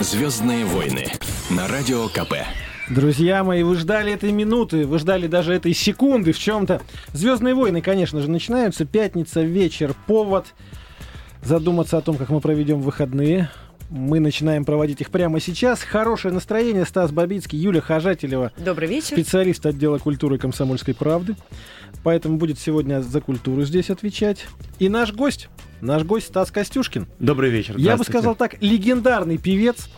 Звездные войны на радио КП. Друзья мои, вы ждали этой минуты, вы ждали даже этой секунды в чем-то. Звездные войны, конечно же, начинаются. Пятница, вечер, повод задуматься о том, как мы проведем выходные. Мы начинаем проводить их прямо сейчас. Хорошее настроение. Стас Бабицкий, Юля Хожателева. Добрый вечер. Специалист отдела культуры комсомольской правды. Поэтому будет сегодня за культуру здесь отвечать. И наш гость, наш гость Стас Костюшкин. Добрый вечер. Я бы сказал так, легендарный певец,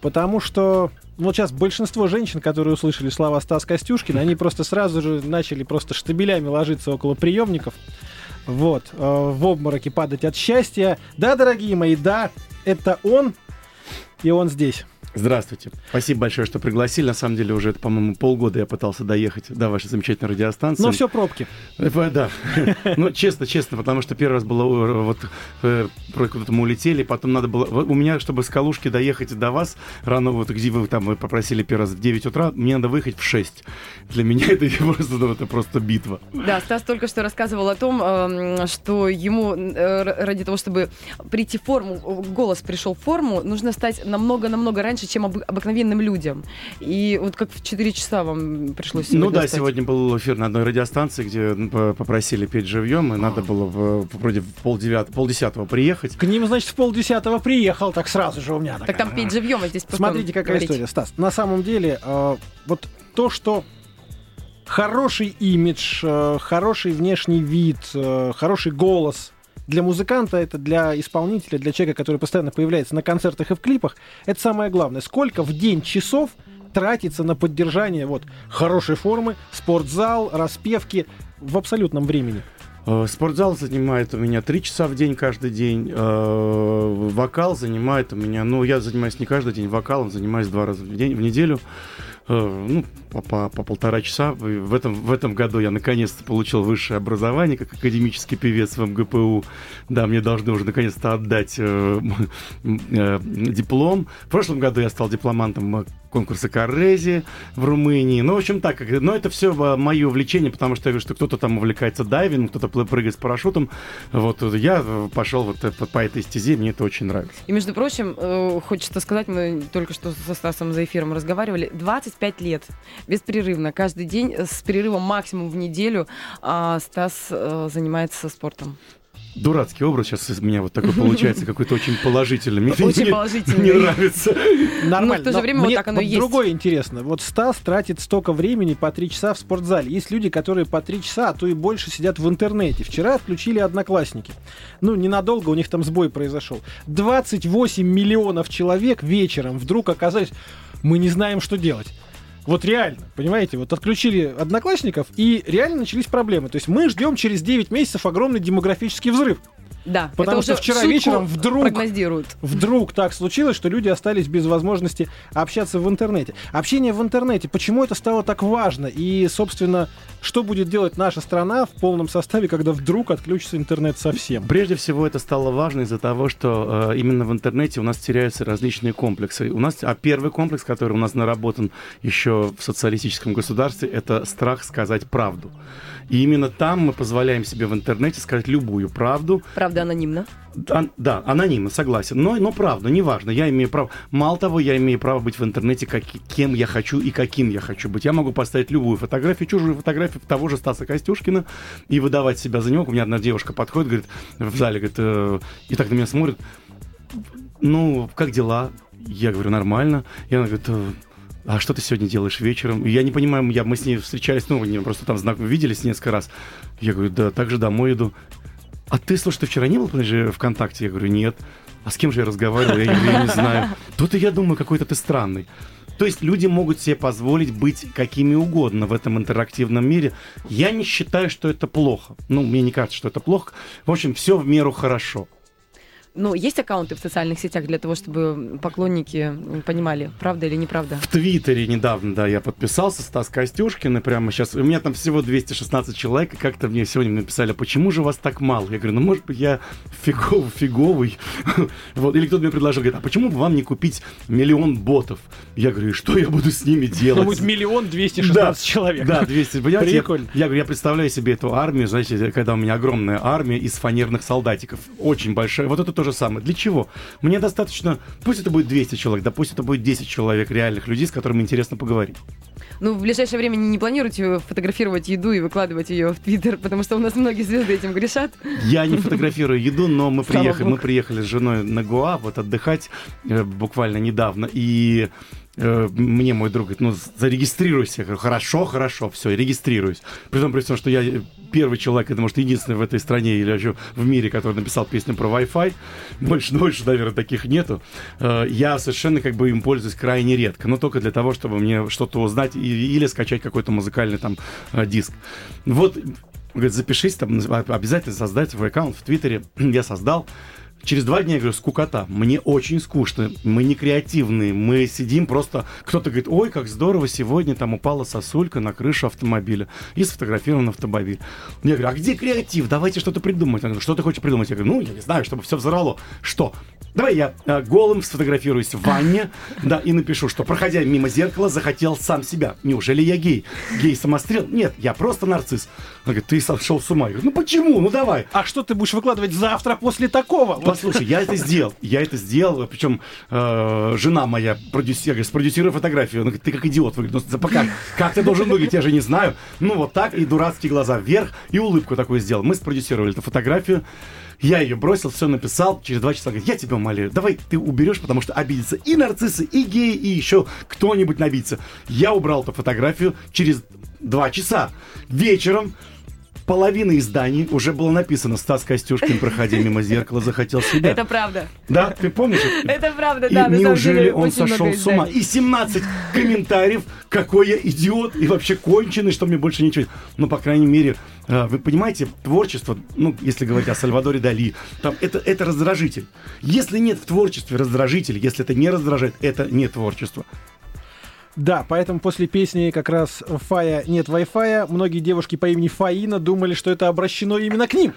потому что ну, вот сейчас большинство женщин, которые услышали слова Стас Костюшкин, они просто сразу же начали просто штабелями ложиться около приемников. Вот, э, в обмороке падать от счастья. Да, дорогие мои, да, это он, и он здесь. Здравствуйте. Спасибо большое, что пригласили. На самом деле уже, по-моему, полгода я пытался доехать до вашей замечательной радиостанции. Но все пробки. Э, Да. Ну, честно, честно, потому что первый раз было э, вот э, куда-то мы улетели, потом надо было... У меня, чтобы с Калушки доехать до вас, рано вот где вы там вы попросили первый раз в 9 утра, мне надо выехать в 6. Для меня это просто, ну, это просто битва. Да, Стас только что рассказывал о том, эм, что ему ради того, чтобы прийти в форму, голос пришел в форму, нужно стать намного-намного раньше, чем об, обыкновенным людям. И вот как в 4 часа вам пришлось сегодня Ну да, встать? сегодня был эфир на одной радиостанции, где попросили петь живьем, и надо было в, вроде в полдевятого, полдесятого приехать. К ним, значит, в полдесятого приехал, так сразу же у меня. Так такая. там петь живьем, а здесь Смотрите, какая говорить. история, Стас. На самом деле, э, вот то, что хороший имидж, э, хороший внешний вид, э, хороший голос для музыканта, это для исполнителя, для человека, который постоянно появляется на концертах и в клипах, это самое главное. Сколько в день часов тратится на поддержание вот хорошей формы, спортзал, распевки в абсолютном времени? Э, Спортзал занимает у меня три часа в день каждый день. Э, Вокал занимает у меня, ну, я занимаюсь не каждый день вокалом, занимаюсь два раза в день, в неделю. Э, Ну, по, по- по полтора часа. В этом, в этом году я наконец-то получил высшее образование как академический певец в МГПУ. Да, мне должны уже наконец-то отдать э, э, диплом. В прошлом году я стал дипломантом конкурса Коррези в Румынии. Ну, в общем, так. Но это все мое увлечение, потому что я вижу, что кто-то там увлекается дайвингом, кто-то прыгает с парашютом. Вот э, я пошел вот по, этой стезе, мне это очень нравится. И, между прочим, э, хочется сказать, мы только что со Стасом за эфиром разговаривали, 25 лет беспрерывно, каждый день э, с перерывом максимум в неделю а, Стас э, занимается спортом. Дурацкий образ сейчас из меня вот такой получается, какой-то очень положительный. Мне, Очень мне- положительный. Мне нравится. Нормально. Ну, в то же Но время вот мне так оно и есть. Другое интересно. Вот Стас тратит столько времени по три часа в спортзале. Есть люди, которые по три часа, а то и больше сидят в интернете. Вчера отключили одноклассники. Ну, ненадолго у них там сбой произошел. 28 миллионов человек вечером вдруг оказались... Мы не знаем, что делать. Вот реально, понимаете, вот отключили одноклассников, и реально начались проблемы. То есть мы ждем через 9 месяцев огромный демографический взрыв. Да, Потому что вчера вечером вдруг прогнозируют. Вдруг так случилось, что люди остались без возможности общаться в интернете. Общение в интернете, почему это стало так важно? И, собственно, что будет делать наша страна в полном составе, когда вдруг отключится интернет совсем? Прежде всего, это стало важно из-за того, что э, именно в интернете у нас теряются различные комплексы. У нас, а первый комплекс, который у нас наработан еще в социалистическом государстве, это страх сказать правду. И именно там мы позволяем себе в интернете сказать любую правду, Правда, анонимно. А- да, анонимно, согласен. Но, но правда, неважно, я имею право. Мало того, я имею право быть в интернете как, кем я хочу и каким я хочу быть. Я могу поставить любую фотографию, чужую фотографию того же Стаса Костюшкина и выдавать себя за него. У меня одна девушка подходит, говорит, в зале, говорит, э, и так на меня смотрит. Ну, как дела? Я говорю, нормально. И она говорит, «Э, а что ты сегодня делаешь вечером? Я не понимаю, я, мы с ней встречались, ну, не, просто там знак виделись несколько раз. Я говорю, да, также домой иду. А ты, слушай, ты вчера не был подожди, ВКонтакте? Я говорю, нет. А с кем же я разговаривал? Я говорю, я не знаю. Тут я думаю, какой-то ты странный. То есть люди могут себе позволить быть какими угодно в этом интерактивном мире. Я не считаю, что это плохо. Ну, мне не кажется, что это плохо. В общем, все в меру хорошо. Ну, есть аккаунты в социальных сетях для того, чтобы поклонники понимали, правда или неправда? В Твиттере недавно, да, я подписался, Стас Костюшкин, и прямо сейчас... У меня там всего 216 человек, и как-то мне сегодня написали, «А почему же вас так мало? Я говорю, ну, может быть, я фиговый, фиговый. вот. Или кто-то мне предложил, говорит, а почему бы вам не купить миллион ботов? Я говорю, и что я буду с ними делать? Будет миллион двести шестнадцать человек. Да, 200. Понимаете, я- Прикольно. Я, говорю, я представляю себе эту армию, знаете, когда у меня огромная армия из фанерных солдатиков. Очень большая. Вот это то, то же самое. Для чего? Мне достаточно, пусть это будет 200 человек, да пусть это будет 10 человек реальных людей, с которыми интересно поговорить. Ну, в ближайшее время не планируете фотографировать еду и выкладывать ее в Твиттер, потому что у нас многие звезды этим грешат. Я не фотографирую еду, но мы приехали, мы приехали с женой на Гоа вот отдыхать э, буквально недавно, и мне мой друг говорит, ну, зарегистрируйся. Я говорю, хорошо, хорошо, все, регистрируюсь. При том, при всем, что я э, первый человек, это, может, единственный в этой стране или вообще в мире, который написал песню про Wi-Fi. Больше, больше, наверное, таких нету. Э, Я совершенно как бы им пользуюсь крайне редко, но только для того, чтобы мне что-то узнать или скачать какой-то музыкальный там э, диск. Вот Говорит, запишись там, наз- обязательно создать свой аккаунт в Твиттере. Я создал. Через два дня я говорю, скукота, мне очень скучно, мы не креативные, мы сидим просто, кто-то говорит, ой, как здорово, сегодня там упала сосулька на крышу автомобиля и сфотографирован автомобиль. Я говорю, а где креатив, давайте что-то придумать. Она говорит, что ты хочешь придумать? Я говорю, ну, я не знаю, чтобы все взорвало. Что? Давай я э, голым сфотографируюсь в ванне, да, и напишу, что, проходя мимо зеркала, захотел сам себя. Неужели я гей? Гей-самострел? Нет, я просто нарцисс. Она говорит, ты сошел с ума. Я говорю, ну почему? Ну давай. А что ты будешь выкладывать завтра после такого? Вот. Послушай, я это сделал. Я это сделал. Причем э, жена моя продюсер, говорит, спродюсируй фотографию. Она говорит, ты как идиот выглядишь. Ну, пока, как ты должен выглядеть, я же не знаю. Ну, вот так, и дурацкие глаза вверх, и улыбку такую сделал. Мы спродюсировали эту фотографию. Я ее бросил, все написал. Через два часа говорит, я тебя умоляю, давай ты уберешь, потому что обидятся и нарциссы, и геи, и еще кто-нибудь набиться. Я убрал эту фотографию через два часа. Вечером половина изданий уже было написано «Стас Костюшкин, проходя мимо зеркала, захотел себя». Это правда. Да, ты помнишь? Это правда, И да. самом неужели он сошел с ума? И 17 комментариев, какой я идиот и вообще конченый, что мне больше ничего. Ну, по крайней мере, э, вы понимаете, творчество, ну, если говорить о Сальвадоре Дали, там, это, это раздражитель. Если нет в творчестве раздражитель, если это не раздражает, это не творчество. Да, поэтому после песни как раз Фая нет Wi-Fi, многие девушки по имени Фаина думали, что это обращено именно к ним.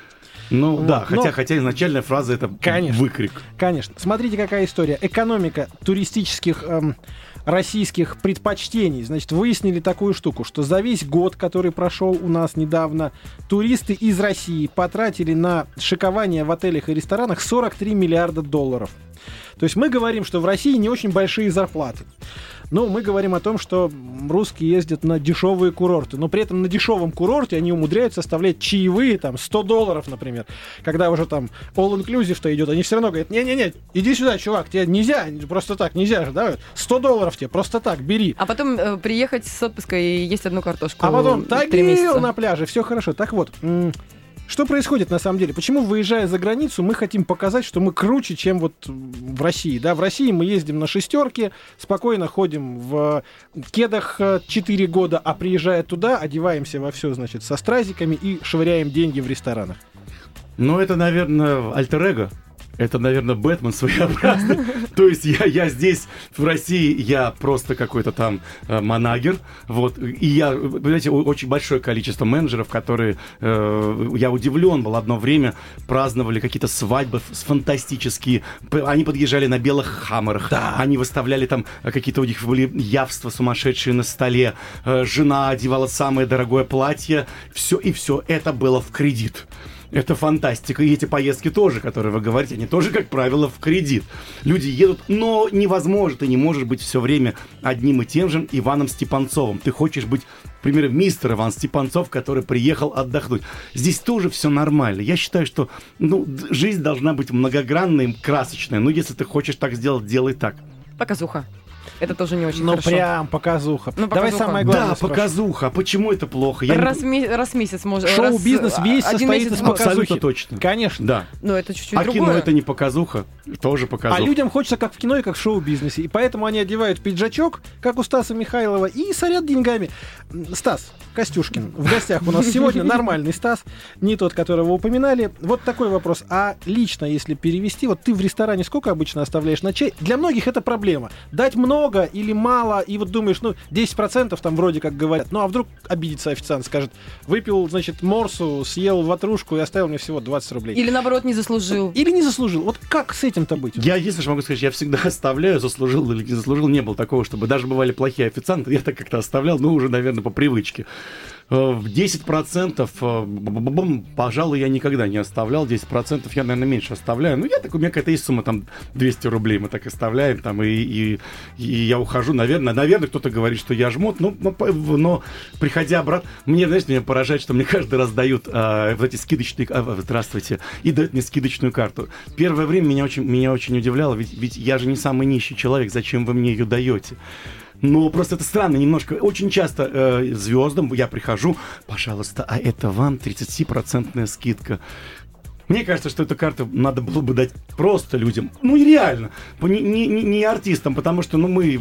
Ну, Вот, да, но- хотя, хотя изначальная фраза это Конечно. выкрик. Конечно. Смотрите, какая история. Экономика туристических эм, российских предпочтений. Значит, выяснили такую штуку, что за весь год, который прошел у нас недавно, туристы из России потратили на шикование в отелях и ресторанах 43 миллиарда долларов. То есть мы говорим, что в России не очень большие зарплаты. Но мы говорим о том, что русские ездят на дешевые курорты. Но при этом на дешевом курорте они умудряются оставлять чаевые, там, 100 долларов, например. Когда уже там all-inclusive-то идет, они все равно говорят, не-не-не, иди сюда, чувак, тебе нельзя, просто так, нельзя же, да? 100 долларов тебе, просто так, бери. А потом э, приехать с отпуска и есть одну картошку. А потом тагил на пляже, все хорошо. Так вот, что происходит на самом деле? Почему, выезжая за границу, мы хотим показать, что мы круче, чем вот в России? Да, в России мы ездим на шестерке, спокойно ходим в кедах 4 года, а приезжая туда, одеваемся во все, значит, со стразиками и швыряем деньги в ресторанах. Ну, это, наверное, альтер-эго. Это, наверное, Бэтмен своеобразный. То есть я, я здесь, в России, я просто какой-то там э, манагер. Вот. И я, понимаете, очень большое количество менеджеров, которые, э, я удивлен был, одно время праздновали какие-то свадьбы ф- фантастические. Они подъезжали на белых хаммерах. Они выставляли там э, какие-то у них были явства сумасшедшие на столе. Э, Жена одевала самое дорогое платье. Все, и все это было в кредит. Это фантастика. И эти поездки тоже, которые вы говорите, они тоже, как правило, в кредит. Люди едут, но невозможно, ты не можешь быть все время одним и тем же Иваном Степанцовым. Ты хочешь быть, например, мистер Иван Степанцов, который приехал отдохнуть. Здесь тоже все нормально. Я считаю, что ну, жизнь должна быть многогранной, красочной. Но если ты хочешь так сделать, делай так. Показуха. Это тоже не очень Ну, хорошо. прям показуха. Ну, Давай показуха. самое главное да, спрошу. показуха. А почему это плохо? Я не- раз, в ме- раз в месяц может. Шоу-бизнес раз, весь один состоит месяц из показухи. Абсолютно точно. Конечно. Да. Ну, это чуть-чуть А другое. кино это не показуха, тоже показуха. А людям хочется как в кино и как в шоу-бизнесе. И поэтому они одевают пиджачок, как у Стаса Михайлова, и сорят деньгами. Стас Костюшкин в гостях у нас сегодня нормальный Стас, не тот, которого упоминали. Вот такой вопрос. А лично, если перевести, вот ты в ресторане сколько обычно оставляешь на чай? Для многих это проблема. Дать много или мало, и вот думаешь, ну, 10% там вроде как говорят. Ну, а вдруг обидится официант, скажет, выпил, значит, морсу, съел ватрушку и оставил мне всего 20 рублей. Или наоборот не заслужил. Или не заслужил. Вот как с этим-то быть? Я единственное, что могу сказать, я всегда оставляю, заслужил или не заслужил, не было такого, чтобы даже бывали плохие официанты, я так как-то оставлял, ну, уже, наверное, по привычке. Э, в 10%, э, пожалуй, я никогда не оставлял. 10% я, наверное, меньше оставляю. Ну, я так, у меня какая-то есть сумма, там, 200 рублей мы так оставляем, там, и, и, и я ухожу, наверное, наверное, кто-то говорит, что я жмот, но, но, но приходя обратно, мне, знаешь, меня поражает, что мне каждый раз дают а, вот эти скидочные, а, здравствуйте, и дают мне скидочную карту. Первое время меня очень, меня очень удивляло, ведь, ведь я же не самый нищий человек, зачем вы мне ее даете? Но просто это странно немножко. Очень часто э, звездам я прихожу, пожалуйста, а это вам 30% скидка. Мне кажется, что эту карту надо было бы дать просто людям. Ну и реально. Не, не, не артистам, потому что, ну, мы...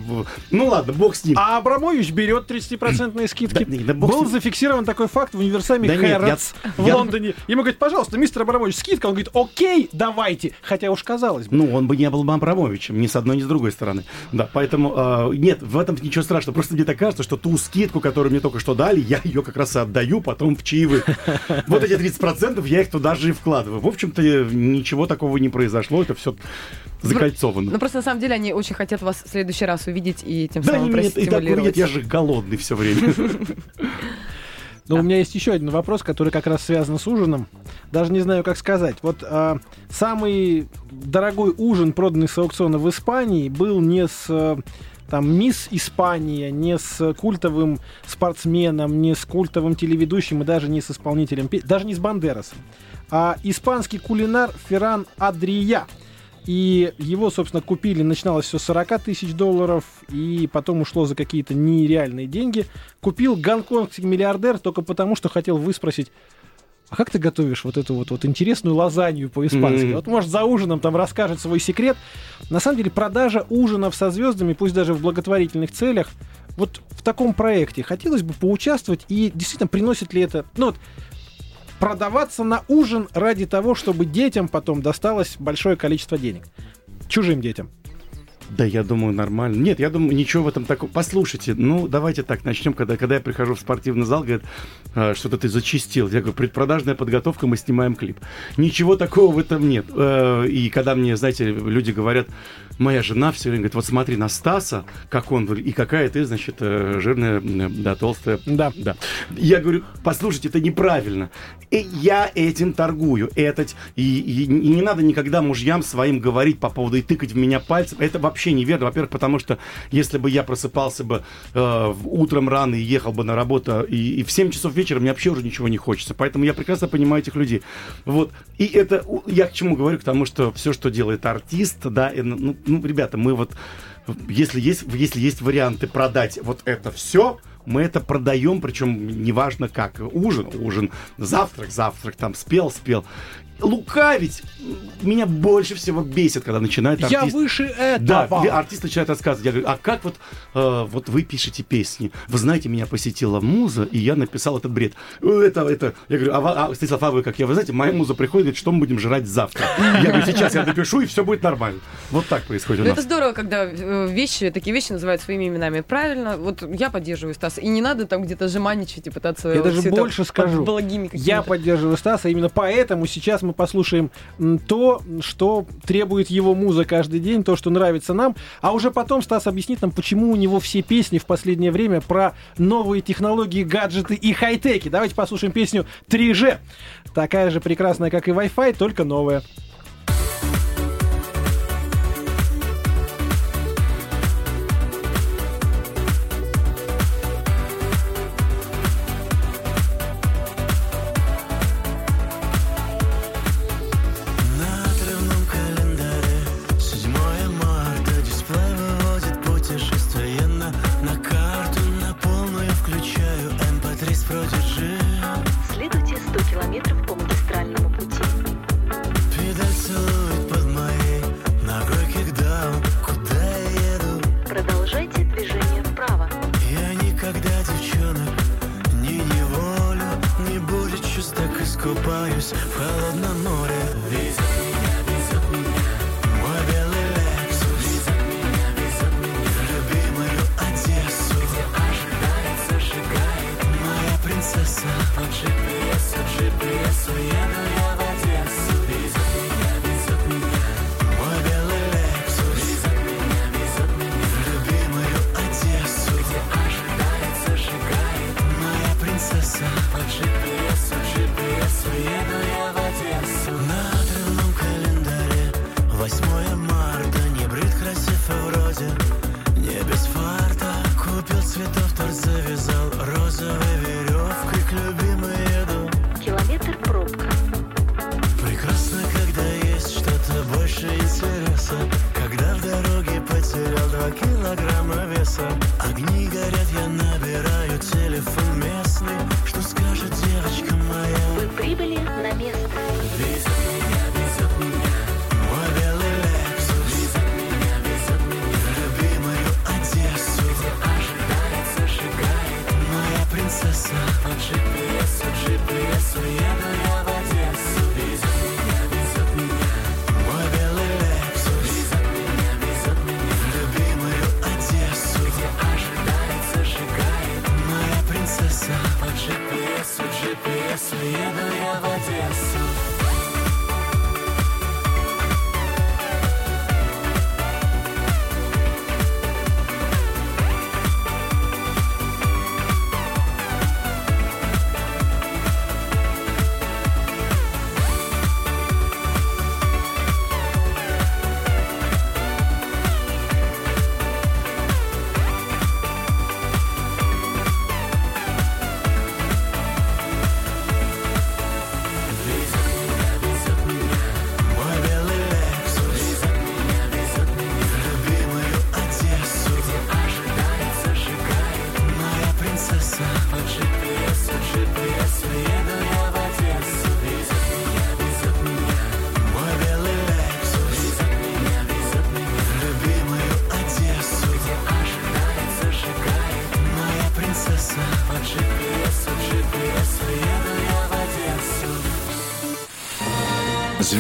Ну ладно, бог с ним. А Абрамович берет 30% скидки. Да, да бог Был с зафиксирован такой факт в универсаме Да Хэрротс в я- Лондоне. Ему говорят, пожалуйста, мистер Абрамович, скидка. Он говорит, окей, давайте. Хотя уж казалось бы. Ну, он бы не был бы Абрамовичем, ни с одной, ни с другой стороны. Да, поэтому э, нет, в этом ничего страшного. Просто мне так кажется, что ту скидку, которую мне только что дали, я ее как раз и отдаю потом в чаевых. Вот эти 30% я их туда же и вкладываю. В общем-то, ничего такого не произошло, это все закольцовано. Ну просто на самом деле они очень хотят вас в следующий раз увидеть и тем Да, самым нет, и так нет, я же голодный все время. Но у меня есть еще один вопрос, который как раз связан с ужином. Даже не знаю, как сказать. Вот а, самый дорогой ужин, проданный с аукциона в Испании, был не с э, там мисс Испания, не с культовым спортсменом, не с культовым телеведущим и даже не с исполнителем, даже не с Бандерасом, а испанский кулинар Ферран Адрия. И его, собственно, купили, начиналось все с 40 тысяч долларов, и потом ушло за какие-то нереальные деньги. Купил гонконгский миллиардер только потому, что хотел выспросить, а как ты готовишь вот эту вот, вот интересную лазанью по-испански? Мгм. Вот, может, за ужином там расскажет свой секрет. На самом деле, продажа ужинов со звездами, пусть даже в благотворительных целях, вот в таком проекте хотелось бы поучаствовать, и действительно приносит ли это... Ну вот, продаваться на ужин ради того, чтобы детям потом досталось большое количество денег. Чужим детям. Да, я думаю, нормально. Нет, я думаю, ничего в этом такого. Послушайте, ну, давайте так начнем. Когда, когда я прихожу в спортивный зал, говорят, «А, что-то ты зачистил. Я говорю, предпродажная подготовка, мы снимаем клип. Ничего такого в этом нет. Э, И когда мне, знаете, люди говорят, моя жена все время говорит, вот смотри на Стаса, как он и какая ты, значит, э, жирная, да, толстая. Да. Да. Я говорю, послушайте, это неправильно. И я этим торгую. Это, и, и- и не надо никогда мужьям своим говорить по поводу и тыкать в меня пальцем. Это вообще неверно. Во-первых, потому что если бы я просыпался бы э, утром рано и ехал бы на работу, и, и в 7 часов вечера мне вообще уже ничего не хочется. Поэтому я прекрасно понимаю этих людей. Вот. И это, я к чему говорю? К тому, что все, что делает артист, да, и, ну, ну, ребята, мы вот, если есть, если есть варианты продать вот это все, мы это продаем, причем неважно как. Ужин, ужин, завтрак, завтрак, там спел, спел. Лукавить меня больше всего бесит, когда начинает Я артист... выше Да, этого. ви- артист начинает рассказывать. Я говорю, а как вот, э, вот вы пишете песни? Вы знаете, меня посетила муза, и я написал этот бред. Э, Это, это, я говорю, а, а Станислав, а вы как? Я, вы знаете, моя муза приходит, говорит, что мы будем жрать завтра. Я говорю, сейчас я напишу, и все будет нормально. Вот так происходит у Ну, нас. это здорово, когда э, вещи, такие вещи называют своими именами. Правильно, вот я поддерживаю Стаса. И не надо там где-то жеманничать и пытаться... Я вот даже больше скажу. Я поддерживаю Стаса, именно поэтому сейчас мы послушаем то, что требует его муза каждый день, то, что нравится нам, а уже потом Стас объяснит нам, почему у него все песни в последнее время про новые технологии, гаджеты и хай-теки. Давайте послушаем песню 3G. Такая же прекрасная, как и Wi-Fi, только новая.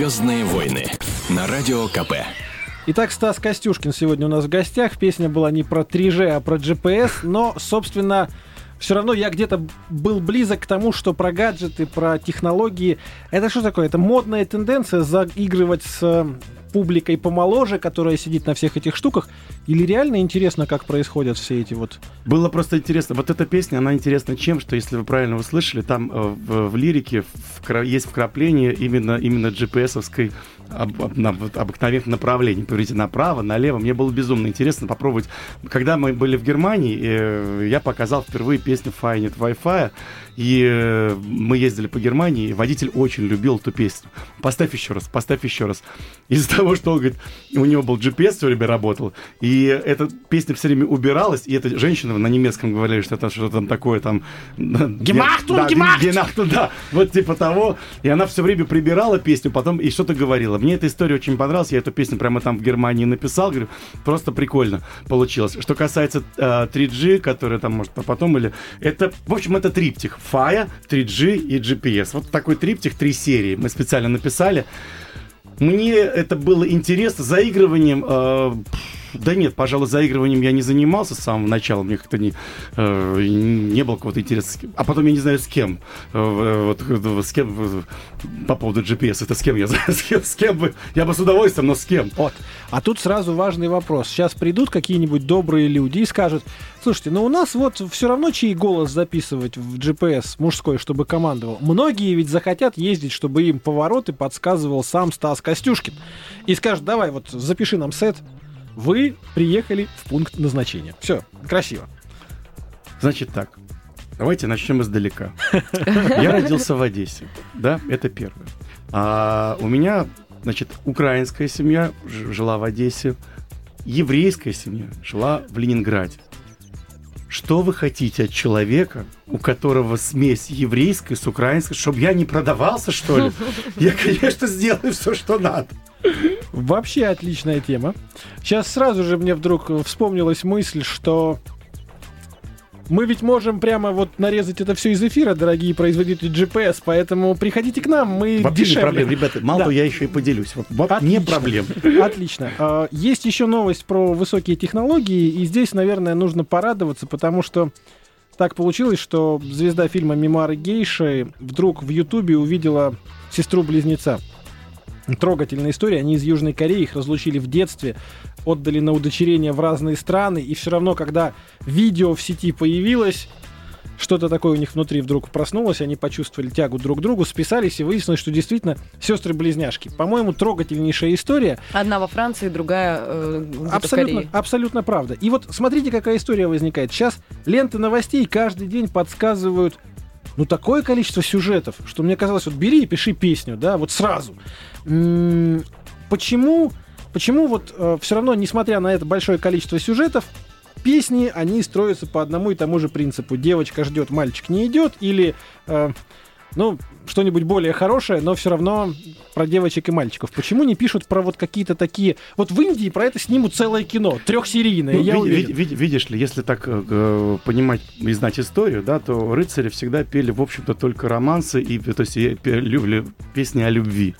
Звездные войны на Радио КП. Итак, Стас Костюшкин сегодня у нас в гостях. Песня была не про 3G, а про GPS, но, собственно, все равно я где-то был близок к тому, что про гаджеты, про технологии. Это что такое? Это модная тенденция заигрывать с публикой помоложе, которая сидит на всех этих штуках? Или реально интересно, как происходят все эти вот... Было просто интересно. Вот эта песня, она интересна чем, что, если вы правильно услышали, там э, в, в лирике вкра- есть вкрапление именно, именно GPS-овской об, об- вот обыкновенных направлений. Поверите, направо, налево. Мне было безумно интересно попробовать. Когда мы были в Германии, э, я показал впервые песню Fine It Wi-Fi, и э, мы ездили по Германии, и водитель очень любил эту песню. Поставь еще раз, поставь еще раз. Из-за того, что он говорит, у него был GPS все время работал, и эта песня все время убиралась, и эта женщина на немецком говорили, что это что-то там такое там... Гемахтун, да, гемахт! Гемахтун, да, вот типа того. И она все время прибирала песню, потом и что-то говорила. Мне эта история очень понравилась, я эту песню прямо там в Германии написал, говорю, просто прикольно получилось. Что касается э, 3G, который там, может, потом или... Это, в общем, это триптих. FIA, 3G и GPS. Вот такой триптих, три серии мы специально написали. Мне это было интересно. Заигрыванием... э, да нет, пожалуй, заигрыванием я не занимался с самого начала. Мне как-то не, э, не было какого-то интереса. А потом я не знаю с кем. Э, вот, э, с кем по поводу GPS. Это с кем я с кем, с кем бы. Я бы с удовольствием, но с кем. Вот. А тут сразу важный вопрос. Сейчас придут какие-нибудь добрые люди и скажут, слушайте, ну у нас вот все равно чей голос записывать в GPS мужской, чтобы командовал. Многие ведь захотят ездить, чтобы им повороты подсказывал сам Стас Костюшкин. И скажут, давай вот запиши нам сет. Вы приехали в пункт назначения. Все, красиво. Значит так. Давайте начнем издалека. Я родился в Одессе. Да, это первое. А у меня, значит, украинская семья жила в Одессе. Еврейская семья жила в Ленинграде. Что вы хотите от человека, у которого смесь еврейской с украинской, чтобы я не продавался, что ли? Я, конечно, сделаю все, что надо. Вообще отличная тема. Сейчас сразу же мне вдруг вспомнилась мысль, что мы ведь можем прямо вот нарезать это все из эфира, дорогие производители GPS, поэтому приходите к нам, мы Вообще не дешевле. проблем, ребята. Мало Да. того, я еще и поделюсь. Вот, вот не Отлично. проблем. Отлично. А, Есть еще новость про высокие технологии, и здесь, наверное, нужно порадоваться, потому что так получилось, что звезда фильма «Мемуары гейши» вдруг в Ютубе увидела сестру-близнеца. Трогательная история. Они из Южной Кореи, их разлучили в детстве, отдали на удочерение в разные страны, и все равно, когда видео в сети появилось, что-то такое у них внутри вдруг проснулось, они почувствовали тягу друг к другу, списались и выяснилось, что действительно сестры-близняшки. По-моему, трогательнейшая история. Одна во Франции, другая э, Абсолютно, Корее. абсолютно правда. И вот смотрите, какая история возникает. Сейчас ленты новостей каждый день подсказывают ну, такое количество сюжетов, что мне казалось, вот бери и пиши песню, да, вот сразу. Почему, почему вот все равно, несмотря на это большое количество сюжетов, песни, они строятся по одному и тому же принципу. Девочка ждет, мальчик не идет, или, э, ну, что-нибудь более хорошее, но все равно про девочек и мальчиков. Почему не пишут про вот какие-то такие... Вот в Индии про это снимут целое кино, трехсерийное, Ну, я ви- уверен. ви- ви- видишь ли, если так э, э, понимать и знать историю, да, то рыцари всегда пели, в общем-то, только романсы и то есть, и пе- лю- лю- песни о любви.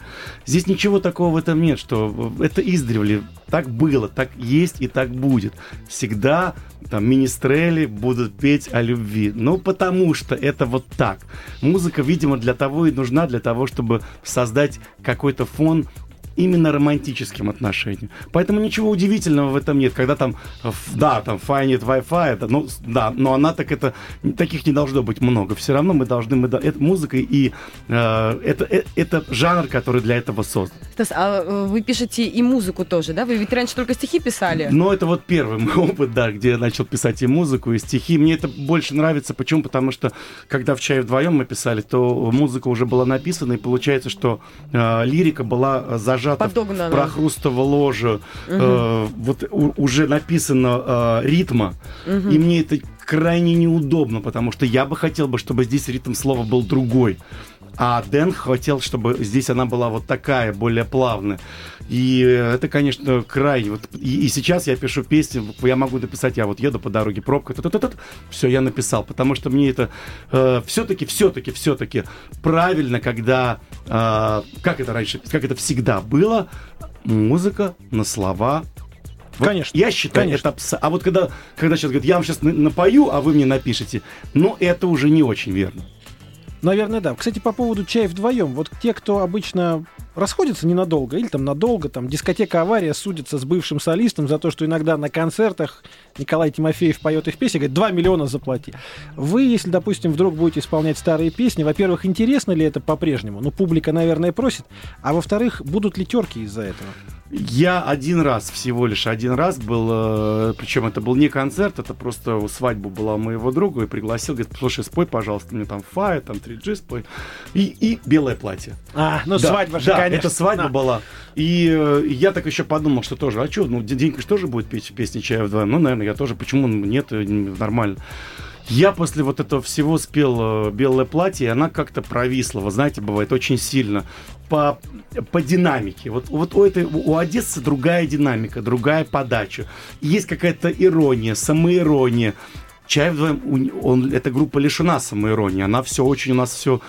Здесь ничего такого в этом нет, что э, это издревле так было, так есть и так будет. Всегда там министрели будут петь о любви. Ну, потому что это вот так. Музыка, видимо, для того и нужна, для того, чтобы создать какой-то фон именно романтическим отношениям. Поэтому ничего удивительного в этом нет. Когда там, да, там файнит Wi-Fi, это, ну, да, но она так это, таких не должно быть много. Все равно мы должны, мы, это музыка и э, это, э, это жанр, который для этого создан. Стас, а э, вы пишете и музыку тоже, да? Вы ведь раньше только стихи писали. Но это вот первый мой опыт, да, где я начал писать и музыку, и стихи. Мне это больше нравится. Почему? Потому что, когда в «Чае вдвоем» мы писали, то музыка уже была написана, и получается, что э, лирика была э, зажата в Подогнана. прохрустово ложу. Э, вот у- уже написано э, ритма, Мгм. и мне это крайне неудобно, потому что я бы хотел бы, чтобы здесь ритм слова был другой. А Дэн хотел, чтобы здесь она была вот такая, более плавная. И это, конечно, край. Вот, и, и сейчас я пишу песни, я могу написать, я вот еду по дороге, пробка, все, я написал, потому что мне это э, все-таки, все-таки, все-таки правильно, когда, э, как это раньше, как это всегда было, музыка на слова. Вот Конечно, Я считаю, конечно. это абс- А вот когда, когда сейчас говорят, я вам сейчас напою, а вы мне напишите, ну, это уже не очень верно. Наверное, да. Кстати, по поводу чая вдвоем. Вот те, кто обычно расходятся ненадолго или там надолго, там дискотека «Авария» судится с бывшим солистом за то, что иногда на концертах Николай Тимофеев поет их песни, говорит, 2 миллиона заплати. Вы, если, допустим, вдруг будете исполнять старые песни, во-первых, интересно ли это по-прежнему? Ну, публика, наверное, просит. А во-вторых, будут ли терки из-за этого? Я один раз, всего лишь один раз был, э, причем это был не концерт, это просто свадьба была моего друга, и пригласил, говорит, слушай, спой, пожалуйста, мне там фа, там 3G спой, и, и белое платье. А, ну Да, свадьба же, да, конечно. это свадьба Да. была. И э, я так еще подумал, что тоже, а что, ну, Денька же тоже будет петь песни «Чая вдвоем». Ну, наверное, я тоже, почему нет, э, нормально. Я после вот этого всего спел э, «Белое платье», и она как-то провисла, вы знаете, бывает очень сильно по, по динамике. Вот, вот у, этой, у Одессы другая динамика, другая подача. Есть какая-то ирония, самоирония. Чай вдвоем, он, эта группа лишена самоиронии. Она все очень у нас все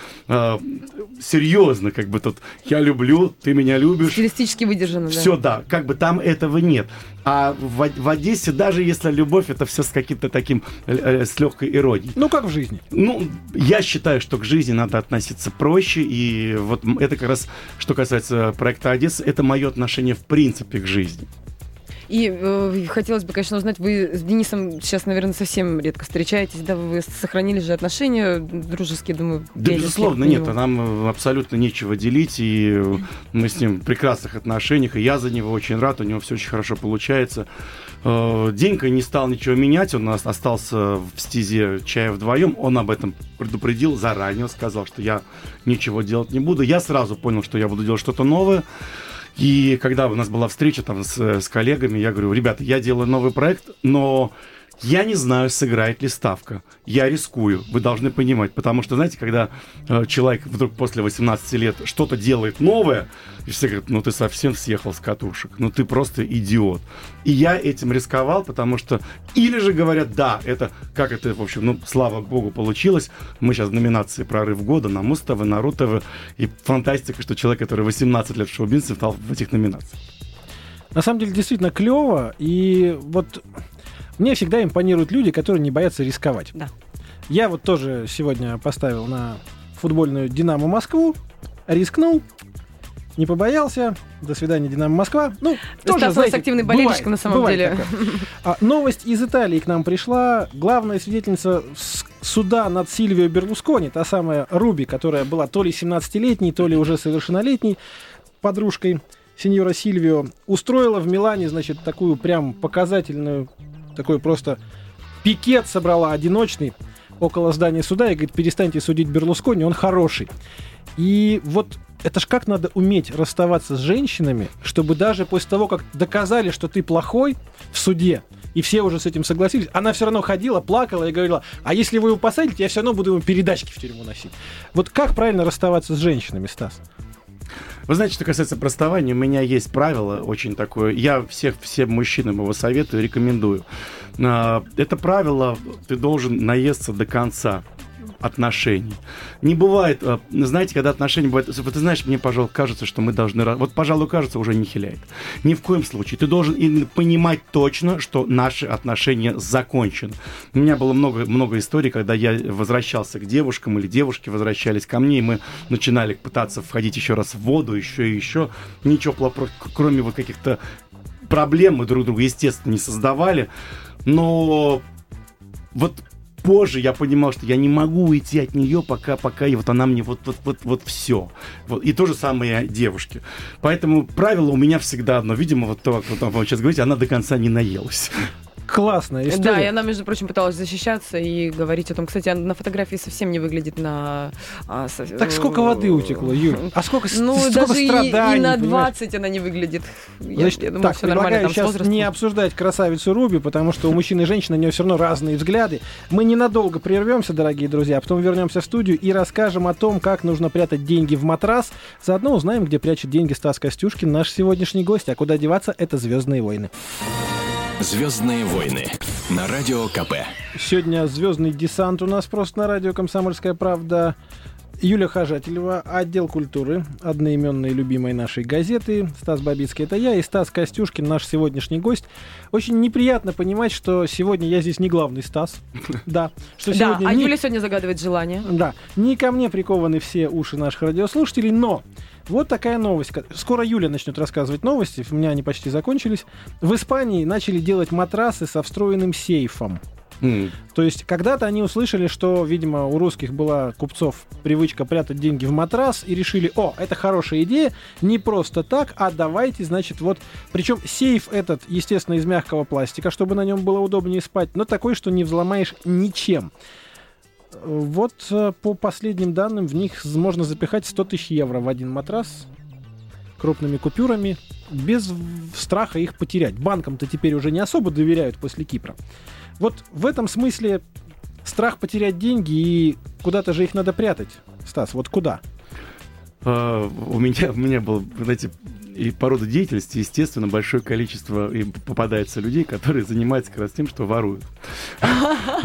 серьезно, как бы тут я люблю, ты меня любишь. Стилистически выдержано, да. Все, да, как бы там этого нет. А в, в Одессе, даже если любовь, это все с каким-то таким, э, э, с легкой иронией. Ну, как в жизни. Ну, я считаю, что к жизни надо относиться проще, и вот это как раз, что касается проекта Одесса, это мое отношение в принципе к жизни. И э, хотелось бы, конечно, узнать, вы с Денисом сейчас, наверное, совсем редко встречаетесь, да, вы сохранили же отношения дружеские, думаю, Да, безусловно, нет, нам э, абсолютно нечего делить, и мы с ним в прекрасных отношениях, и я за него очень рад, у него все очень хорошо получается. Э, Денька не стал ничего менять, он остался в стезе чая вдвоем, он об этом предупредил заранее, сказал, что я ничего делать не буду. Я сразу понял, что я буду делать что-то новое. И когда у нас была встреча там с, с коллегами, я говорю, ребята, я делаю новый проект, но я не знаю, сыграет ли ставка. Я рискую, вы должны понимать. Потому что, знаете, когда э, человек вдруг после 18 лет что-то делает новое, и все говорят, ну ты совсем съехал с катушек, ну ты просто идиот. И я этим рисковал, потому что... Или же говорят, да, это, как это, в общем, ну, слава богу, получилось. Мы сейчас в номинации «Прорыв года» на Муз-ТВ, на РУ-ТВ. И фантастика, что человек, который 18 лет в шоу-бизнесе, стал в этих номинациях. На самом деле, действительно клево. И вот мне всегда импонируют люди, которые не боятся рисковать. Да. Я вот тоже сегодня поставил на футбольную «Динамо Москву», рискнул, не побоялся. До свидания, «Динамо Москва». Ну, тоже, Стас у нас знаете, активный бывает, болельщик, на самом бывает деле. такое. А, новость из Италии к нам пришла. Главная свидетельница суда над Сильвио Берлускони, та самая Руби, которая была то ли 17-летней, то ли уже совершеннолетней подружкой сеньора Сильвио, устроила в Милане, значит, такую прям показательную, такой просто пикет собрала одиночный около здания суда и говорит, перестаньте судить Берлускони, он хороший. И вот это ж как надо уметь расставаться с женщинами, чтобы даже после того, как доказали, что ты плохой в суде, и все уже с этим согласились, она все равно ходила, плакала и говорила, а если вы его посадите, я все равно буду ему передачки в тюрьму носить. Вот как правильно расставаться с женщинами, Стас? Вы знаете, что касается проставания, у меня есть правило очень такое. Я всех, всем мужчинам его советую, рекомендую. А, Это правило, ты должен наесться до конца отношений. Не бывает, а, знаете, когда отношения бывают... Вот ты знаешь, мне, пожалуй, кажется, что мы должны... Вот, пожалуй, кажется, уже не хиляет. Ни в коем случае. Ты должен понимать точно, что наши отношения закончены. У меня было много, много историй, когда я возвращался к девушкам или девушки возвращались ко мне, и мы начинали пытаться входить еще раз в воду, еще и еще. Ничего, плохого, кроме вот каких-то проблем мы друг другу, естественно, не создавали. Но вот позже я понимал, что я не могу уйти от нее, пока, пока и вот она мне вот, вот, вот, вот все. Вот. И то же самое девушки. Поэтому правило у меня всегда одно. Видимо, вот то, как вот сейчас говорите, она до конца не наелась. Классная история. Да, и она, между прочим, пыталась защищаться и говорить о том. Кстати, она на фотографии совсем не выглядит на... а, со- Так сколько воды утекло, Юль? А сколько, Ну, сколько даже и, и страданий, на понимаешь? 20 она не выглядит. Я, Значит, я думаю, так, все нормально там сейчас возрастом. не обсуждать красавицу Руби, потому что у мужчин и женщин на нее все равно разные взгляды. Мы ненадолго прервемся, дорогие друзья, а потом вернемся в студию и расскажем о том, как нужно прятать деньги в матрас. Заодно узнаем, где прячет деньги Стас Костюшкин, наш сегодняшний гость. А куда деваться, это «Звездные войны». Звездные войны на радио КП. Сегодня звездный десант у нас просто на радио «Комсомольская правда». Юлия Хажателева, отдел культуры, одноименной любимой нашей газеты. Стас Бабицкий это я и Стас Костюшкин, наш сегодняшний гость. Очень неприятно понимать, что сегодня я здесь не главный Стас. Да, что Да, сегодня а не- Юля сегодня загадывает желание. Да, не ко мне прикованы все уши наших радиослушателей, но вот такая новость. Ко- Скоро Юля начнет рассказывать новости, у меня они почти закончились. В Испании начали делать матрасы со встроенным сейфом. М, То есть когда-то они услышали, что, видимо, у русских была купцов привычка прятать деньги в матрас и решили, о, это хорошая идея, не просто так, а давайте, значит, вот... Причем сейф этот, естественно, из мягкого пластика, чтобы на нем было удобнее спать, но такой, что не взломаешь ничем. Вот э, по последним данным в них можно запихать 100 тысяч евро в один матрас крупными купюрами, без страха их потерять. Банкам-то теперь уже не особо доверяют после Кипра. Вот в этом смысле страх потерять деньги и куда-то же их надо прятать. Стас, вот куда? а, У меня, у меня был, знаете, и по роду деятельности, естественно, большое количество и попадается людей, которые занимаются как раз тем, что воруют.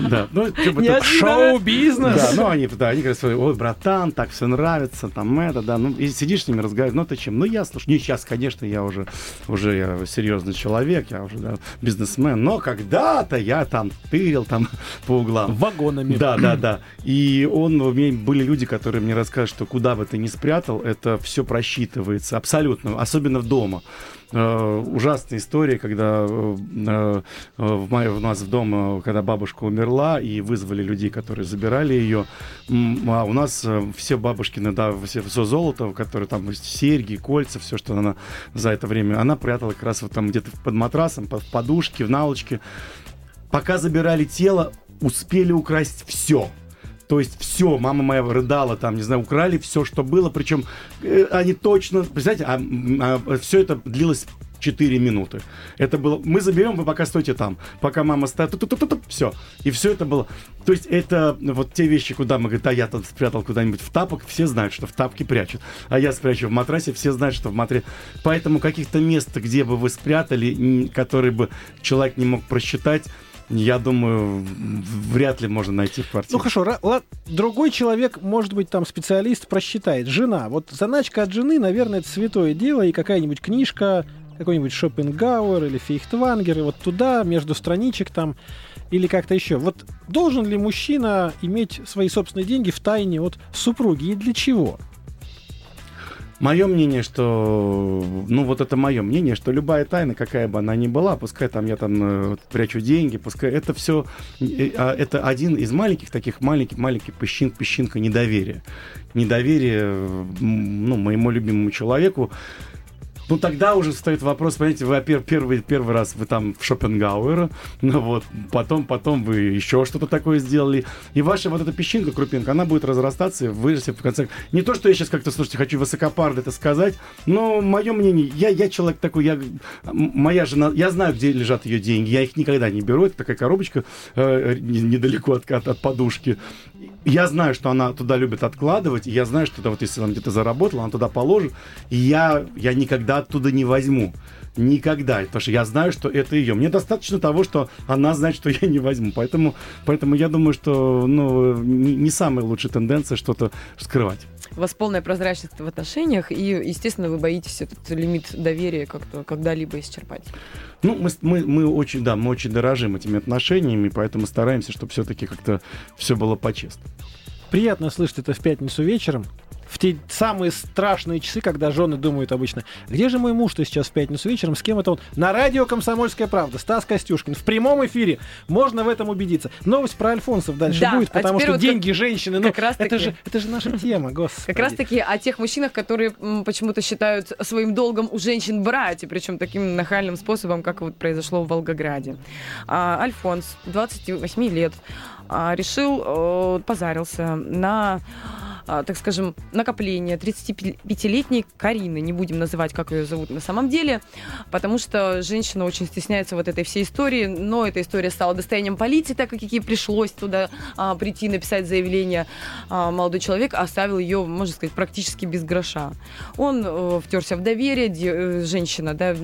Да, ну, это- Шоу-бизнес! Да, ну они, да, они говорят, ой, братан, так все нравится, там это, да, ну и сидишь с ними разговариваешь, ну ты чем? Ну я слушаю, не сейчас, конечно, я уже, уже я серьезный человек, я уже да, бизнесмен, но когда-то я там тырил там по углам. Вагонами. Да, да, да. И он, у меня были люди, которые мне рассказывают, что куда бы ты ни спрятал, это все просчитывается абсолютно, особенно дома. Э, ужасная история, когда э, э, в мае у нас в дома, когда бабушка умерла, и вызвали людей, которые забирали ее. А у нас э, все бабушкины, да, все, все золото, которое там серьги, кольца, все, что она за это время, она прятала как раз вот там где-то под матрасом, под в подушке, в наволочке. Пока забирали тело, успели украсть все. То есть все, мама моя рыдала, там, не знаю, украли все, что было, причем э, они точно, представляете, все это длилось 4 минуты. Это было, мы заберем, вы пока стойте там, пока мама стоит, все. И все это было. То есть это вот те вещи, куда мы, говорит, а я тут спрятал куда-нибудь в тапок, все знают, что в тапке прячут. А я спрячу в матрасе, все знают, что в матрасе. Поэтому каких-то мест, где бы вы спрятали, которые бы человек не мог просчитать, я думаю, вряд ли можно найти в квартире. Ну хорошо, другой человек, может быть, там специалист просчитает. Жена. Вот заначка от жены, наверное, это святое дело, и какая-нибудь книжка, какой-нибудь Шопенгауэр или Фейхтвангер, и вот туда, между страничек там, или как-то еще. Вот должен ли мужчина иметь свои собственные деньги в тайне от супруги, и для чего? Мое мнение, что, ну вот это мое мнение, что любая тайна, какая бы она ни была, пускай там я там э, прячу деньги, пускай это все, это один из маленьких таких маленьких маленьких песчин, песчинка недоверия, недоверие, ну моему любимому человеку. Ну, тогда уже стоит вопрос, понимаете, вы первый, первый раз вы там в Шопенгауэра, ну вот, потом, потом вы еще что-то такое сделали, и ваша вот эта песчинка, крупинка, она будет разрастаться и вырасти в конце. Не то, что я сейчас как-то, слушайте, хочу высокопарно это сказать, но мое мнение, я, я человек такой, я, моя жена, я знаю, где лежат ее деньги, я их никогда не беру, это такая коробочка э, не- недалеко от, от, от подушки. Я знаю, что она туда любит откладывать, и я знаю, что да, вот если она где-то заработала, она туда положит, и я, я никогда оттуда не возьму. Никогда. Потому что я знаю, что это ее. Мне достаточно того, что она знает, что я не возьму. Поэтому, поэтому я думаю, что ну, не, не самая лучшая тенденция что-то скрывать. У вас полная прозрачность в отношениях, и, естественно, вы боитесь этот лимит доверия как-то когда-либо исчерпать. Ну, мы, мы, мы очень, да, мы очень дорожим этими отношениями, поэтому стараемся, чтобы все-таки как-то все было по-честному. Приятно слышать это в пятницу вечером. в те самые страшные часы, когда жены думают обычно, где же мой муж-то сейчас в пятницу вечером, с кем это он? На радио «Комсомольская правда», Стас Костюшкин. В прямом эфире. Можно в этом убедиться. Новость про Альфонсов дальше Да, будет, а потому теперь что вот деньги женщины, ну, как раз это таки. же, это же наша тема, господи. Как раз таки о тех мужчинах, которые почему-то считают своим долгом у женщин брать, и причем таким нахальным способом, как вот произошло в Волгограде. А, Альфонс, 28 лет, а, решил, э, позарился на а, так скажем, накопление 35-летней Карины, не будем называть, как ее зовут на самом деле, потому что женщина очень стесняется вот этой всей истории, но эта история стала достоянием полиции, так как ей пришлось туда а, прийти, написать заявление. А, молодой человек оставил ее, можно сказать, практически без гроша. Он э, втерся в доверие, де- э, женщина, да,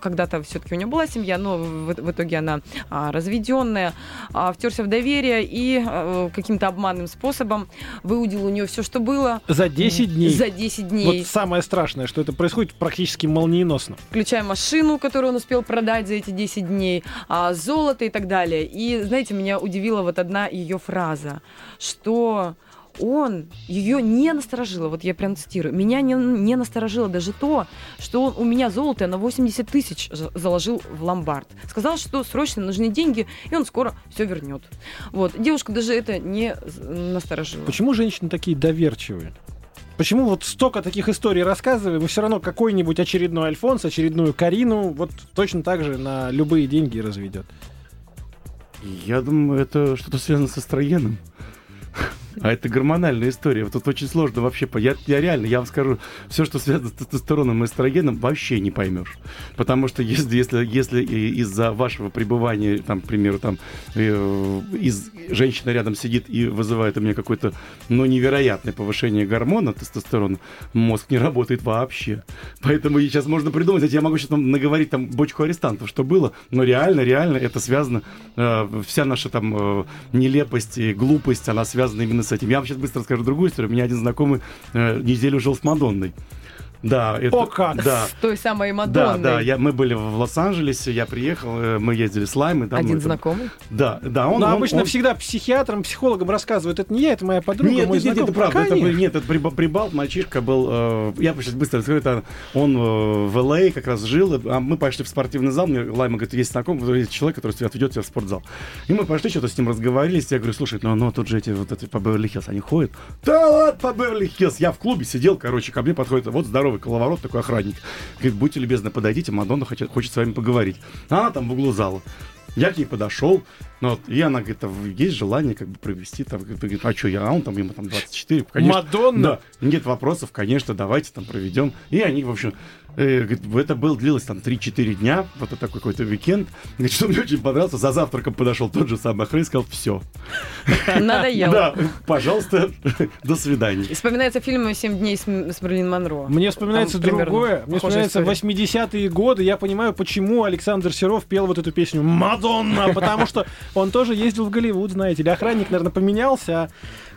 когда-то все-таки у нее была семья, но в, в итоге она а, разведенная, а, втерся в доверие и э, каким-то обманным способом выудил у нее все, что было. За 10 дней. За 10 дней. Вот самое страшное, что это происходит практически молниеносно. включая машину, которую он успел продать за эти 10 дней, а, золото и так далее. И, знаете, меня удивила вот одна ее фраза, что он ее не насторожило, вот я прям цитирую, меня не, не насторожило даже то, что он у меня золото на 80 тысяч за- заложил в ломбард. Сказал, что срочно нужны деньги, и он скоро все вернет. Вот. Девушка даже это не насторожила. Почему женщины такие доверчивые? Почему вот столько таких историй рассказываем, и все равно какой-нибудь очередной Альфонс, очередную Карину вот точно так же на любые деньги разведет? Я думаю, это что-то связано с эстрогеном. А это гормональная история. Вот Тут очень сложно вообще. Я, я реально, я вам скажу, все, что связано с тестостероном и эстрогеном, вообще не поймешь. Потому что если, если, если из-за вашего пребывания, там, к примеру, там, э, из, женщина рядом сидит и вызывает у меня какое-то, ну, невероятное повышение гормона тестостерона, мозг не работает вообще. Поэтому сейчас можно придумать, я могу сейчас вам наговорить там бочку арестантов, что было, но реально, реально это связано, э, вся наша там э, нелепость и глупость, она связана именно с этим. Я вам сейчас быстро расскажу другую историю. У меня один знакомый э, неделю жил с Мадонной. Да, это, О, как! Да, С той самой да, Мадонной. да, я, мы были в Лос-Анджелесе, я приехал, э, мы ездили с Лаймой. там Один там- знакомый. Да, да, он... Но он- обычно он- всегда психиатрам, психологам рассказывают, это не я, это моя подруга, Нет, мой нет, нет, знакомый. это правда. Это, Конечно. нет, это приба- прибалт, мальчишка был. э, я сейчас быстро расскажу. Это он э, в Л.А. как раз жил. А мы пошли в спортивный зал. Мне Лайма говорит, есть знакомый, есть человек, который отведет тебя в спортзал. И мы пошли, что-то с ним разговорились. Я говорю, слушай, ну, ну тут же эти вот эти по Беверли Хиллз, они ходят. Да ладно, по Беверли Хиллз. Я в клубе сидел, короче, ко мне подходит вот здоровый коловорот, такой охранник. Говорит, будьте любезны, подойдите, Мадонна хочет, хочет с вами поговорить. Она там в углу зала. Я к ней подошел, ну, вот, и она говорит, а есть желание как бы провести там, говорит, а что я, а он там, ему там 24, конечно. Мадонна? Да, нет вопросов, конечно, давайте там проведем. И они, в общем, это был, длилось там 3-4 дня, вот это какой-то уикенд. Говорит, что мне очень понравился, за завтраком подошел тот же самый охран и сказал, все. Надоело. Да, пожалуйста, до свидания. И Вспоминается фильм «Семь дней с, Мерлин Монро». Мне вспоминается Там другое. Мне вспоминается история. 80-е годы. Я понимаю, почему Александр Серов пел вот эту песню «Мадонна», потому что он тоже ездил в Голливуд, знаете ли. Охранник, наверное, поменялся, а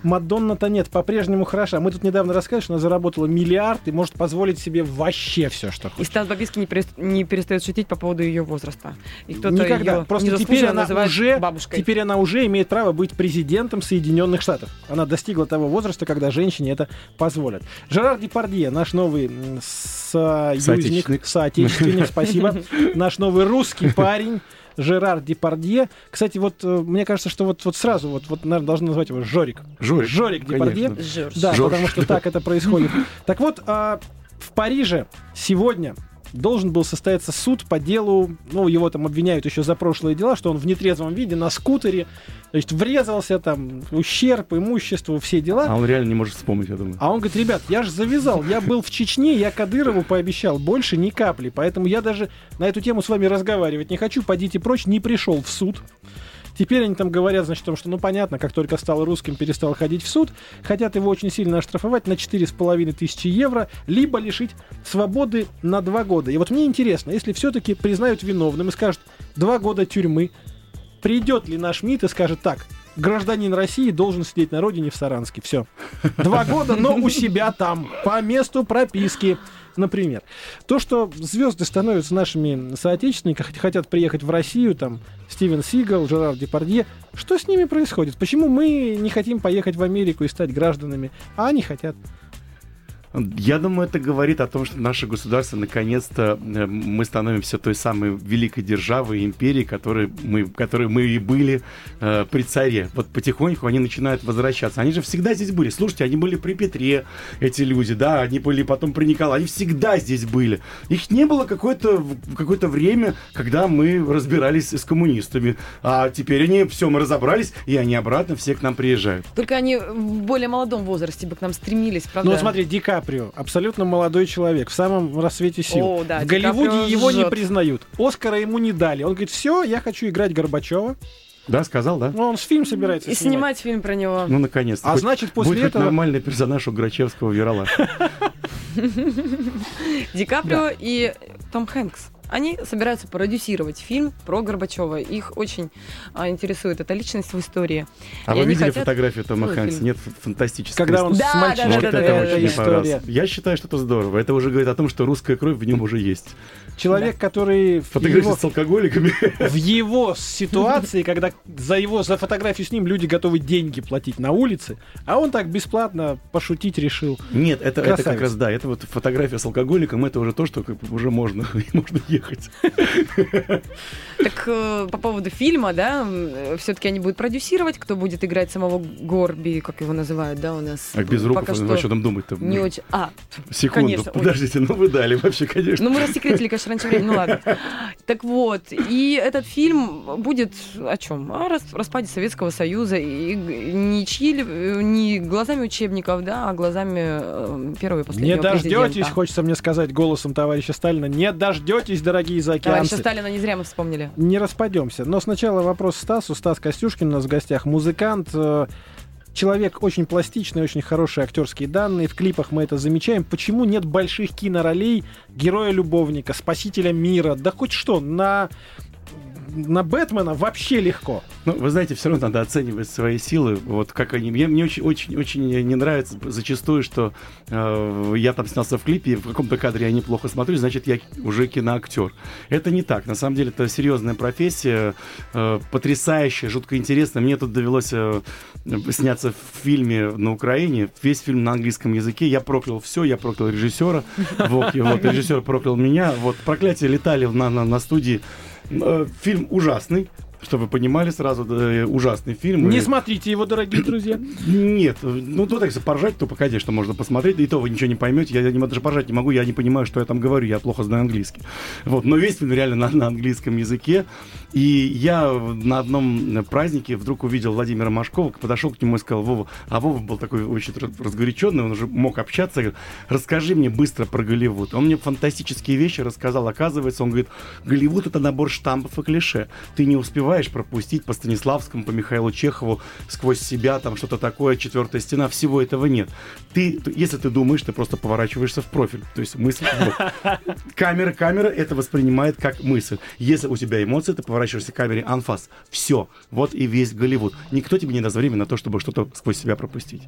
Мадонна-то нет, по-прежнему хороша. Мы тут недавно рассказывали, что она заработала миллиард и может позволить себе вообще все, что И хочет. Стас Бабицкий не, перест- не перестает шутить по поводу ее возраста. И кто-то Никогда. ее Просто теперь она уже, бабушкой. теперь она уже имеет право быть президентом Соединенных Штатов. Она достигла того возраста, когда женщине это позволят. Жерар Депардье, наш новый союзник, Соотечественник. соотечественник, спасибо, наш новый русский парень. Жерар Депардье. Кстати, вот э, мне кажется, что вот, вот сразу, вот, вот, наверное, должны назвать его Жорик. Жорик, Жорик Депардье. конечно. Жорж. Да, Жорж. потому что так это происходит. Так вот, а, в Париже сегодня должен был состояться суд по делу, ну, его там обвиняют еще за прошлые дела, что он в нетрезвом виде на скутере, то есть врезался там, ущерб, имуществу, все дела. А он реально не может вспомнить, я думаю. А он говорит, ребят, я же завязал, я был в Чечне, я Кадырову пообещал больше ни капли, поэтому я даже на эту тему с вами разговаривать не хочу, подите прочь, не пришел в суд. Теперь они там говорят, значит, о том, что, ну, понятно, как только стал русским, перестал ходить в суд, хотят его очень сильно оштрафовать на 4,5 тысячи евро, либо лишить свободы на 2 года. И вот мне интересно, если все-таки признают виновным и скажут 2 года тюрьмы, придет ли наш МИД и скажет так, гражданин России должен сидеть на родине в Саранске. Все. Два года, но у себя там, по месту прописки. Например, то, что звезды становятся нашими соотечественниками, хот- хотят приехать в Россию, там, Стивен Сигал, Жерар Депардье, что с ними происходит? Почему мы не хотим поехать в Америку и стать гражданами, а они хотят? Я думаю, это говорит о том, что наше государство наконец-то э, мы становимся той самой великой державой, империей, которой мы, которой мы и были э, при царе. Вот потихоньку они начинают возвращаться. Они же всегда здесь были. Слушайте, они были при Петре, эти люди, да, они были потом при Николае. Они всегда здесь были. Их не было какое-то какое время, когда мы разбирались с коммунистами. А теперь они, все, мы разобрались, и они обратно все к нам приезжают. Только они в более молодом возрасте бы к нам стремились, правда? Ну, смотри, Ди Каприо, абсолютно молодой человек, в самом рассвете сил. О, да, в Ди Голливуде Каприо его не жжет. признают. Оскара ему не дали. Он говорит, все, я хочу играть Горбачева. Да, сказал, да? Ну, он с фильм собирается И снимать. снимать фильм про него. Ну, наконец-то. А Хоть значит, после будет хоть этого- нормальный персонаж у Грачевского Верала. Ди Каприо и Том Хэнкс. Они собираются продюсировать фильм про Горбачева. Их очень а, интересует эта личность в истории. А И вы видели хотят фотографию Тома Хэнкса? фильм. Нет, фантастическая. Когда он Да, с да, мальчишкой. Вот да, это да, очень да, понравилось. Я считаю, что это здорово. Это уже говорит о том, что русская кровь в нем уже есть. Человек, который в Фотографии его, с алкоголиками. в его ситуации, когда за его за фотографию с ним люди готовы деньги платить на улице, а он так бесплатно пошутить решил. Нет, это, это как раз да, это вот фотография с алкоголиком, это уже то, что уже можно, можно ехать. Так э, по поводу фильма, да, все-таки они будут продюсировать, кто будет играть самого Горби, как его называют, да, у нас. А без рук, что о чем думать-то? не очень. А, Секунду, конечно, подождите, ну вы дали вообще, конечно. ну мы рассекретили, конечно, раньше времени, ну ладно. Так вот, и этот фильм будет о чем? О рас- распаде Советского Союза, и не, чьи э, не глазами учебников, да, а глазами э, первого и Не последнего дождетесь, президента. хочется мне сказать голосом товарища Сталина, не дождетесь, дорогие Товарища заокеанцы. Сталина не зря мы вспомнили. Не распадемся. Но сначала вопрос Стасу. Стас Костюшкин у нас в гостях. Музыкант, э, человек очень пластичный, очень хорошие актерские данные. В клипах мы это замечаем. Почему нет больших киноролей героя-любовника, спасителя мира? Да хоть что, на на Бэтмена вообще легко. Ну, вы знаете, все равно надо оценивать свои силы. Вот как они. Мне, мне очень, очень, очень не нравится зачастую, что э, я там снялся в клипе, и в каком-то кадре я неплохо смотрю, значит, я уже киноактер. Это не так. На самом деле, это серьезная профессия, э, потрясающая, жутко интересная. Мне тут довелось э, сняться в фильме на Украине. Весь фильм на английском языке. Я проклял все, я проклял режиссера. Вот, вот режиссер проклял меня. Вот проклятие летали на, на, на студии. Э, Фильм ужасный. Чтобы вы понимали сразу, да, ужасный фильм. Не И- смотрите его, дорогие друзья. Нет, ну то так, поржать, то конечно можно посмотреть, и то вы ничего не поймете. Я, не даже поржать не могу, я не понимаю, что я там говорю, я плохо знаю английский. Вот, но весь фильм реально на, на английском языке. И я на одном празднике вдруг увидел Владимира Машкова, подошел к нему и сказал, Вова, а Вова был такой очень раз- разгоряченный, он уже мог общаться, говорит, расскажи мне быстро про Голливуд. Он мне фантастические вещи рассказал, оказывается, он говорит, Голливуд это набор штампов и клише. Ты не успеваешь пропустить по Станиславскому, по Михаилу Чехову сквозь себя, там что-то такое, четвертая стена, всего этого нет. Ты, если ты думаешь, ты просто поворачиваешься в профиль. То есть мысль вот. Камера, камера это воспринимает как мысль. Если у тебя эмоции, ты поворачиваешься к камере анфас. Все. Вот и весь Голливуд. Никто тебе не даст время на то, чтобы что-то сквозь себя пропустить.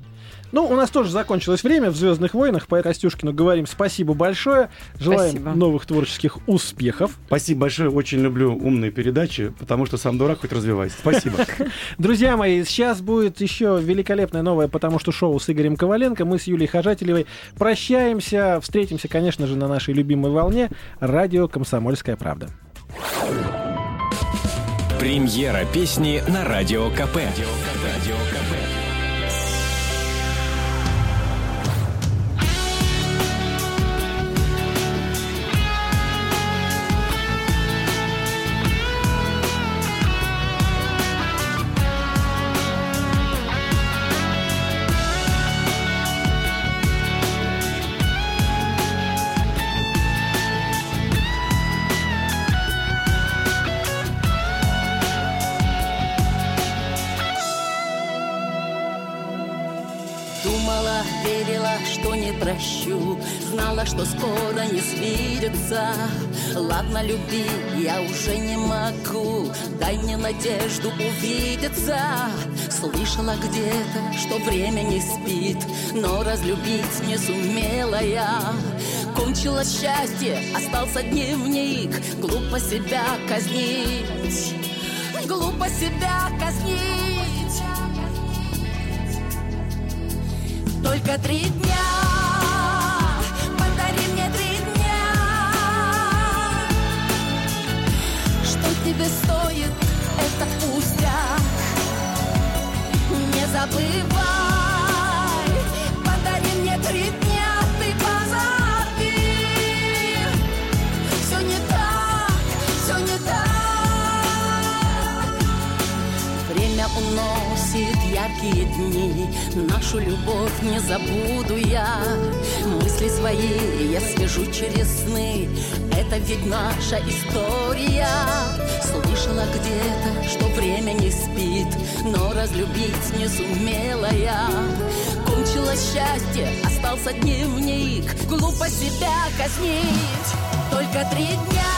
Ну, у нас тоже закончилось время в Звездных войнах, по Костюшкину говорим спасибо большое. Желаем Спасибо. новых творческих успехов. Спасибо большое. Очень люблю умные передачи, потому что сам дурак хоть развивайся. Спасибо. Друзья мои, сейчас будет еще великолепное новое, потому что шоу с Игорем Коваленко. Мы с Юлией Хожателевой прощаемся. Встретимся, конечно же, на нашей любимой волне. Радио «Комсомольская правда». Премьера песни на Радио КП. Радио КП. Знала, что скоро не свидится. Ладно, люби, я уже не могу. Дай мне надежду увидеться. Слышала где-то, что время не спит Но разлюбить не сумела я. Кончилось счастье, остался дневник. Глупо себя казнить. Глупо себя казнить. Только три дня ты стоит этот пустяк. Не забывай, уносит яркие дни, нашу любовь не забуду я. Мысли свои я свяжу через сны, это ведь наша история. Слышала где-то, что время не спит, но разлюбить не сумела я. Кончилось счастье, остался дневник, глупо себя казнить. Только три дня